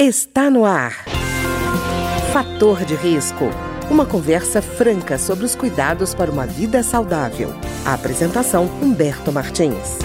Está no ar. Fator de risco. Uma conversa franca sobre os cuidados para uma vida saudável. A apresentação Humberto Martins.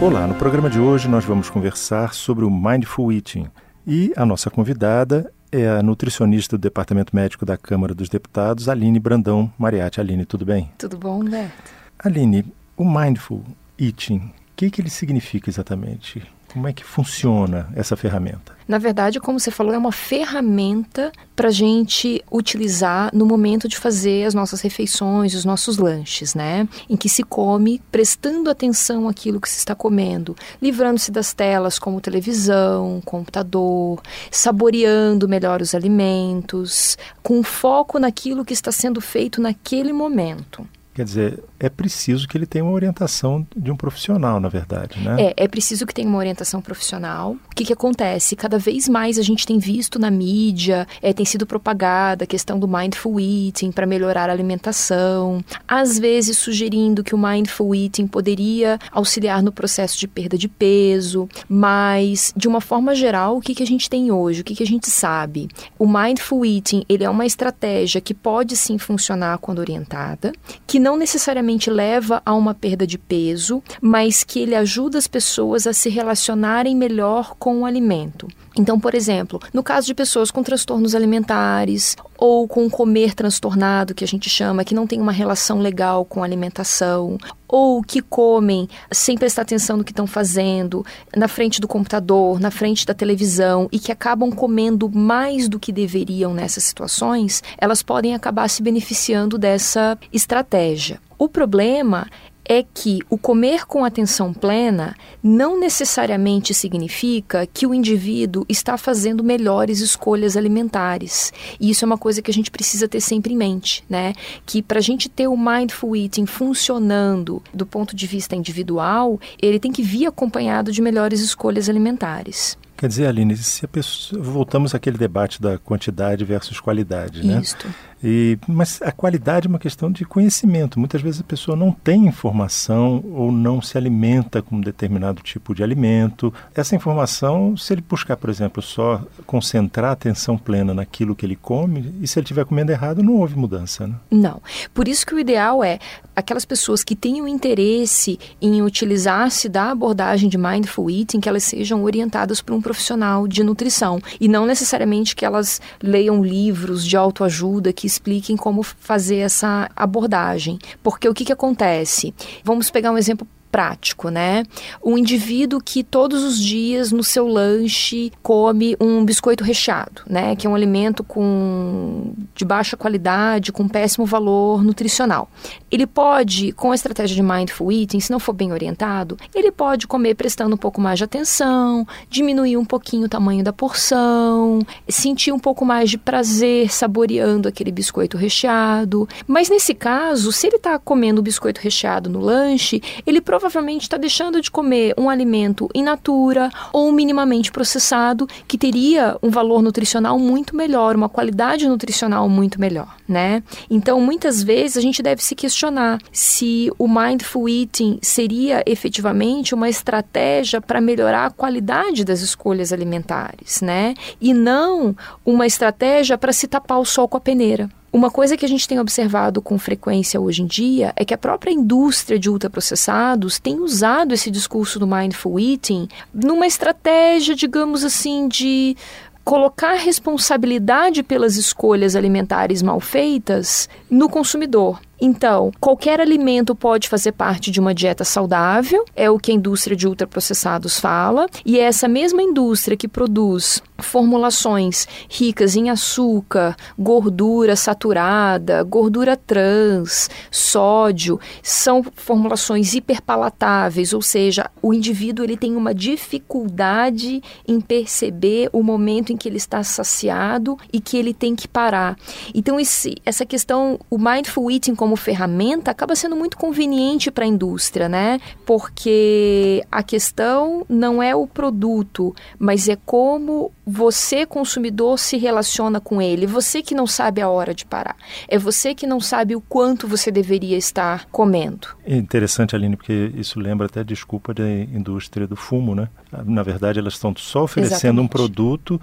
Olá, no programa de hoje nós vamos conversar sobre o Mindful Eating. E a nossa convidada é a nutricionista do Departamento Médico da Câmara dos Deputados, Aline Brandão Mariatti. Aline, tudo bem? Tudo bom, Humberto? Aline, o Mindful Eating, o que, que ele significa exatamente? Como é que funciona essa ferramenta? Na verdade, como você falou, é uma ferramenta para a gente utilizar no momento de fazer as nossas refeições, os nossos lanches, né? Em que se come prestando atenção àquilo que se está comendo, livrando-se das telas como televisão, computador, saboreando melhor os alimentos, com foco naquilo que está sendo feito naquele momento. Quer dizer, é preciso que ele tenha uma orientação de um profissional, na verdade, né? É, é preciso que tenha uma orientação profissional. O que, que acontece? Cada vez mais a gente tem visto na mídia, é, tem sido propagada a questão do mindful eating para melhorar a alimentação, às vezes sugerindo que o mindful eating poderia auxiliar no processo de perda de peso, mas de uma forma geral, o que, que a gente tem hoje? O que, que a gente sabe? O mindful eating ele é uma estratégia que pode sim funcionar quando orientada, que não necessariamente leva a uma perda de peso, mas que ele ajuda as pessoas a se relacionarem melhor com o alimento. Então, por exemplo, no caso de pessoas com transtornos alimentares ou com comer transtornado, que a gente chama, que não tem uma relação legal com alimentação, ou que comem sem prestar atenção no que estão fazendo, na frente do computador, na frente da televisão e que acabam comendo mais do que deveriam nessas situações, elas podem acabar se beneficiando dessa estratégia. O problema é que o comer com atenção plena não necessariamente significa que o indivíduo está fazendo melhores escolhas alimentares. E isso é uma coisa que a gente precisa ter sempre em mente, né? Que para a gente ter o mindful eating funcionando do ponto de vista individual, ele tem que vir acompanhado de melhores escolhas alimentares. Quer dizer, Aline, se a pessoa, voltamos àquele debate da quantidade versus qualidade, né? Isso. E, mas a qualidade é uma questão de conhecimento. Muitas vezes a pessoa não tem informação ou não se alimenta com um determinado tipo de alimento. Essa informação, se ele buscar, por exemplo, só concentrar a atenção plena naquilo que ele come, e se ele estiver comendo errado, não houve mudança. Né? Não. Por isso que o ideal é aquelas pessoas que tenham interesse em utilizar-se da abordagem de mindful eating, que elas sejam orientadas por um profissional de nutrição e não necessariamente que elas leiam livros de autoajuda que expliquem como fazer essa abordagem. Porque o que, que acontece? Vamos pegar um exemplo prático, né? Um indivíduo que todos os dias no seu lanche come um biscoito recheado, né? Que é um alimento com de baixa qualidade, com péssimo valor nutricional. Ele pode, com a estratégia de mindful eating, se não for bem orientado, ele pode comer prestando um pouco mais de atenção, diminuir um pouquinho o tamanho da porção, sentir um pouco mais de prazer saboreando aquele biscoito recheado. Mas nesse caso, se ele está comendo o biscoito recheado no lanche, ele provavelmente está deixando de comer um alimento in natura ou minimamente processado que teria um valor nutricional muito melhor, uma qualidade nutricional muito melhor, né? Então, muitas vezes a gente deve se questionar se o mindful eating seria efetivamente uma estratégia para melhorar a qualidade das escolhas alimentares, né? E não uma estratégia para se tapar o sol com a peneira. Uma coisa que a gente tem observado com frequência hoje em dia é que a própria indústria de ultraprocessados tem usado esse discurso do mindful eating numa estratégia, digamos assim, de colocar responsabilidade pelas escolhas alimentares mal feitas no consumidor. Então, qualquer alimento pode fazer parte de uma dieta saudável, é o que a indústria de ultraprocessados fala, e é essa mesma indústria que produz formulações ricas em açúcar, gordura saturada, gordura trans, sódio, são formulações hiperpalatáveis, ou seja, o indivíduo ele tem uma dificuldade em perceber o momento em que ele está saciado e que ele tem que parar. Então esse, essa questão, o mindful eating como como ferramenta acaba sendo muito conveniente para a indústria, né? Porque a questão não é o produto, mas é como você, consumidor, se relaciona com ele. Você que não sabe a hora de parar. É você que não sabe o quanto você deveria estar comendo. É interessante, Aline, porque isso lembra até desculpa da indústria do fumo, né? Na verdade, elas estão só oferecendo Exatamente. um produto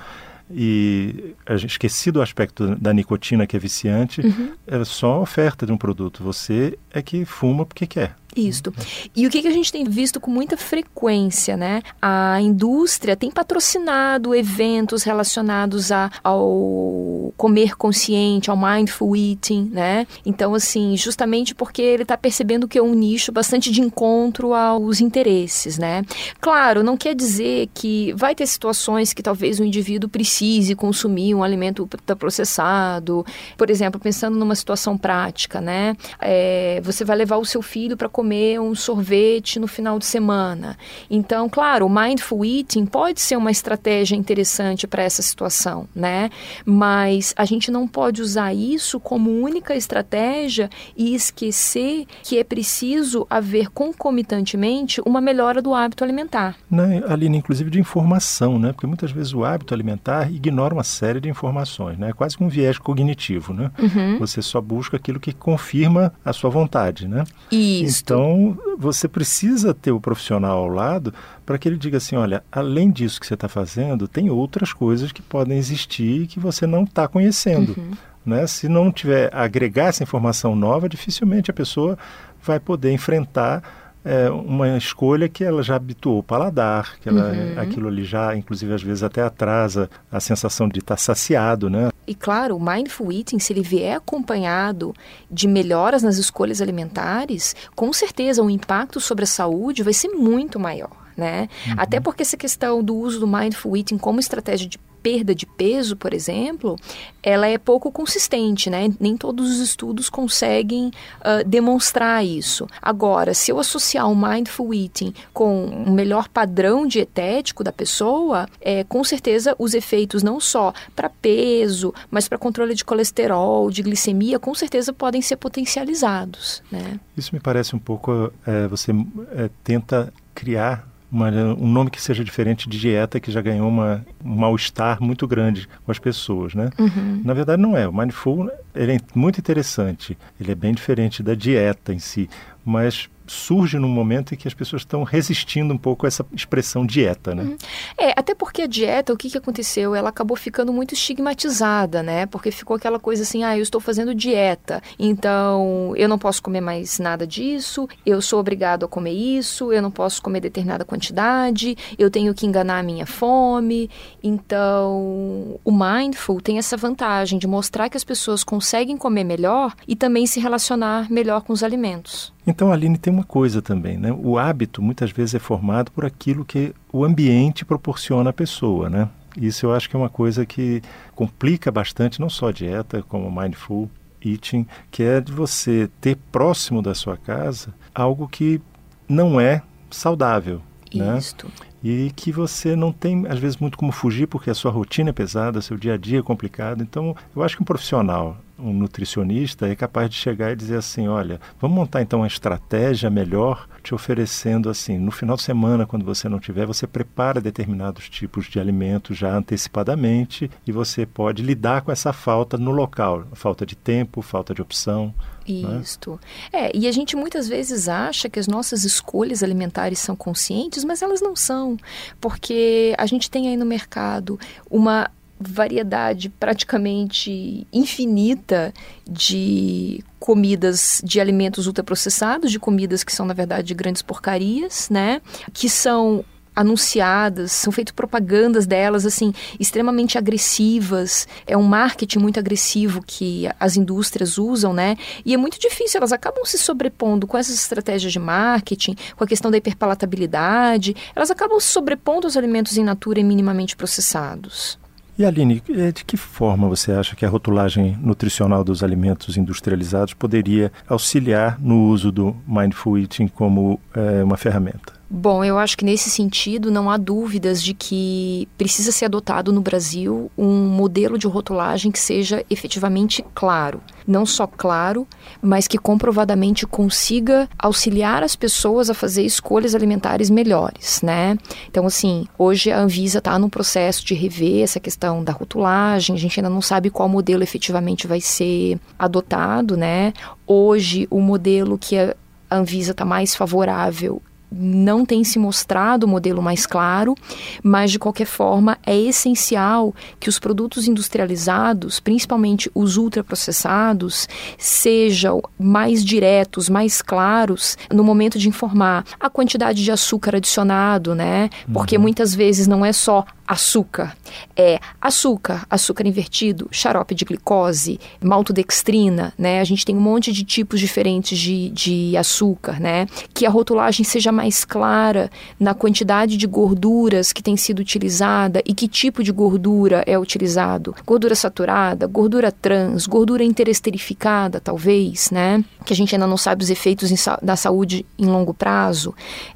e esqueci do aspecto da nicotina que é viciante, uhum. é só oferta de um produto. Você é que fuma porque quer. Isto. E o que, que a gente tem visto com muita frequência, né? A indústria tem patrocinado eventos relacionados a, ao comer consciente, ao mindful eating, né? Então, assim, justamente porque ele está percebendo que é um nicho bastante de encontro aos interesses, né? Claro, não quer dizer que vai ter situações que talvez o indivíduo precise consumir um alimento processado. Por exemplo, pensando numa situação prática, né? É, você vai levar o seu filho para comer comer um sorvete no final de semana. Então, claro, o mindful eating pode ser uma estratégia interessante para essa situação, né? Mas a gente não pode usar isso como única estratégia e esquecer que é preciso haver concomitantemente uma melhora do hábito alimentar. Né, Aline, inclusive de informação, né? Porque muitas vezes o hábito alimentar ignora uma série de informações, né? É quase um viés cognitivo, né? Uhum. Você só busca aquilo que confirma a sua vontade, né? Isso. Então, então, você precisa ter o profissional ao lado para que ele diga assim: olha, além disso que você está fazendo, tem outras coisas que podem existir que você não está conhecendo. Uhum. Né? Se não tiver agregar essa informação nova, dificilmente a pessoa vai poder enfrentar é, uma escolha que ela já habituou o paladar, que ela, uhum. aquilo ali já, inclusive, às vezes até atrasa a sensação de estar saciado, né? E claro, o mindful eating, se ele vier acompanhado de melhoras nas escolhas alimentares, com certeza o impacto sobre a saúde vai ser muito maior. Né? Uhum. Até porque essa questão do uso do mindful eating como estratégia de perda de peso, por exemplo, ela é pouco consistente, né? Nem todos os estudos conseguem uh, demonstrar isso. Agora, se eu associar o mindful eating com um melhor padrão dietético da pessoa, é, com certeza os efeitos não só para peso, mas para controle de colesterol, de glicemia, com certeza podem ser potencializados, né? Isso me parece um pouco, é, você é, tenta criar uma, um nome que seja diferente de dieta, que já ganhou uma, um mal-estar muito grande com as pessoas, né? Uhum. Na verdade, não é. O Mindful ele é muito interessante. Ele é bem diferente da dieta em si, mas surge num momento em que as pessoas estão resistindo um pouco a essa expressão dieta, né? Uhum. É, até porque a dieta, o que, que aconteceu? Ela acabou ficando muito estigmatizada, né? Porque ficou aquela coisa assim, ah, eu estou fazendo dieta, então eu não posso comer mais nada disso, eu sou obrigado a comer isso, eu não posso comer determinada quantidade, eu tenho que enganar a minha fome. Então, o mindful tem essa vantagem de mostrar que as pessoas conseguem comer melhor e também se relacionar melhor com os alimentos. Então, Aline, tem uma coisa também, né? O hábito muitas vezes é formado por aquilo que o ambiente proporciona à pessoa, né? Isso eu acho que é uma coisa que complica bastante, não só a dieta, como mindful eating, que é de você ter próximo da sua casa algo que não é saudável. Né? Isto. E que você não tem, às vezes, muito como fugir, porque a sua rotina é pesada, seu dia a dia é complicado. Então, eu acho que um profissional um nutricionista é capaz de chegar e dizer assim, olha, vamos montar então uma estratégia melhor, te oferecendo assim, no final de semana, quando você não tiver, você prepara determinados tipos de alimentos já antecipadamente e você pode lidar com essa falta no local, falta de tempo, falta de opção. Né? Isto. Né? É, e a gente muitas vezes acha que as nossas escolhas alimentares são conscientes, mas elas não são, porque a gente tem aí no mercado uma variedade praticamente infinita de comidas, de alimentos ultraprocessados, de comidas que são, na verdade, grandes porcarias, né? Que são anunciadas, são feitas propagandas delas assim extremamente agressivas. É um marketing muito agressivo que as indústrias usam, né? E é muito difícil, elas acabam se sobrepondo com essas estratégias de marketing, com a questão da hiperpalatabilidade, elas acabam se sobrepondo aos alimentos in natura e minimamente processados. E Aline, eh, de que forma você acha que a rotulagem nutricional dos alimentos industrializados poderia auxiliar no uso do mindful eating como é, uma ferramenta? Bom, eu acho que nesse sentido não há dúvidas de que precisa ser adotado no Brasil um modelo de rotulagem que seja efetivamente claro. Não só claro, mas que comprovadamente consiga auxiliar as pessoas a fazer escolhas alimentares melhores, né? Então, assim, hoje a Anvisa está no processo de rever essa questão da rotulagem, a gente ainda não sabe qual modelo efetivamente vai ser adotado, né? Hoje, o modelo que a Anvisa está mais favorável não tem se mostrado o modelo mais claro, mas de qualquer forma é essencial que os produtos industrializados, principalmente os ultraprocessados, sejam mais diretos, mais claros no momento de informar a quantidade de açúcar adicionado, né? Porque uhum. muitas vezes não é só açúcar. É açúcar, açúcar invertido, xarope de glicose, maltodextrina, né? A gente tem um monte de tipos diferentes de, de açúcar, né? Que a rotulagem seja mais clara na quantidade de gorduras que tem sido utilizada e que tipo de gordura é utilizado. Gordura saturada, gordura trans, gordura interesterificada, talvez, né? Que a gente ainda não sabe os efeitos em, da saúde em longo prazo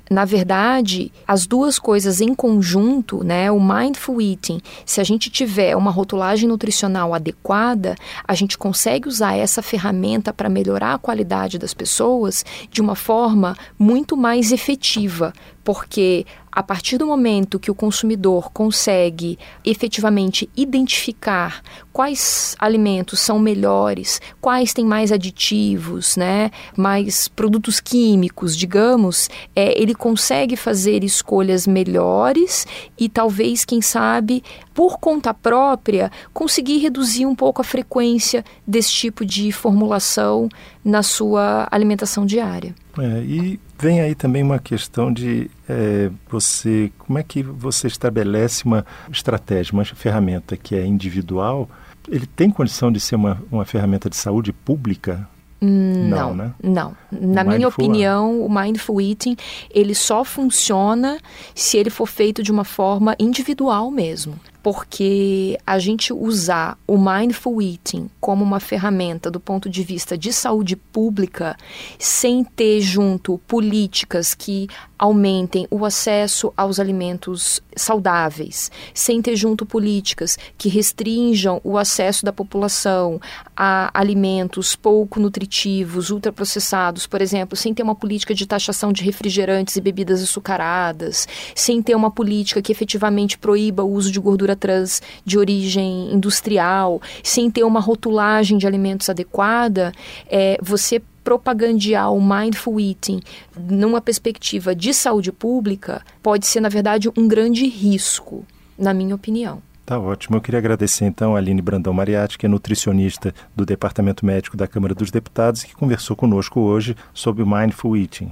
na verdade, as duas coisas em conjunto, né, o mindful eating, se a gente tiver uma rotulagem nutricional adequada, a gente consegue usar essa ferramenta para melhorar a qualidade das pessoas de uma forma muito mais efetiva, porque a partir do momento que o consumidor consegue efetivamente identificar quais alimentos são melhores, quais têm mais aditivos, né, mais produtos químicos, digamos, é, ele consegue fazer escolhas melhores e talvez, quem sabe, por conta própria, conseguir reduzir um pouco a frequência desse tipo de formulação na sua alimentação diária. É, e vem aí também uma questão de é, você, como é que você estabelece uma estratégia, uma ferramenta que é individual? Ele tem condição de ser uma, uma ferramenta de saúde pública? Não, não, né? Não. Na minha opinião, o mindful eating ele só funciona se ele for feito de uma forma individual mesmo porque a gente usar o mindful eating como uma ferramenta do ponto de vista de saúde pública, sem ter junto políticas que aumentem o acesso aos alimentos saudáveis, sem ter junto políticas que restringam o acesso da população a alimentos pouco nutritivos, ultraprocessados, por exemplo, sem ter uma política de taxação de refrigerantes e bebidas açucaradas, sem ter uma política que efetivamente proíba o uso de gordura trans de origem industrial, sem ter uma rotulagem de alimentos adequada, é, você propagandear o mindful eating numa perspectiva de saúde pública pode ser, na verdade, um grande risco, na minha opinião. Tá ótimo. Eu queria agradecer então a Aline Brandão Mariatti, que é nutricionista do Departamento Médico da Câmara dos Deputados que conversou conosco hoje sobre Mindful Eating.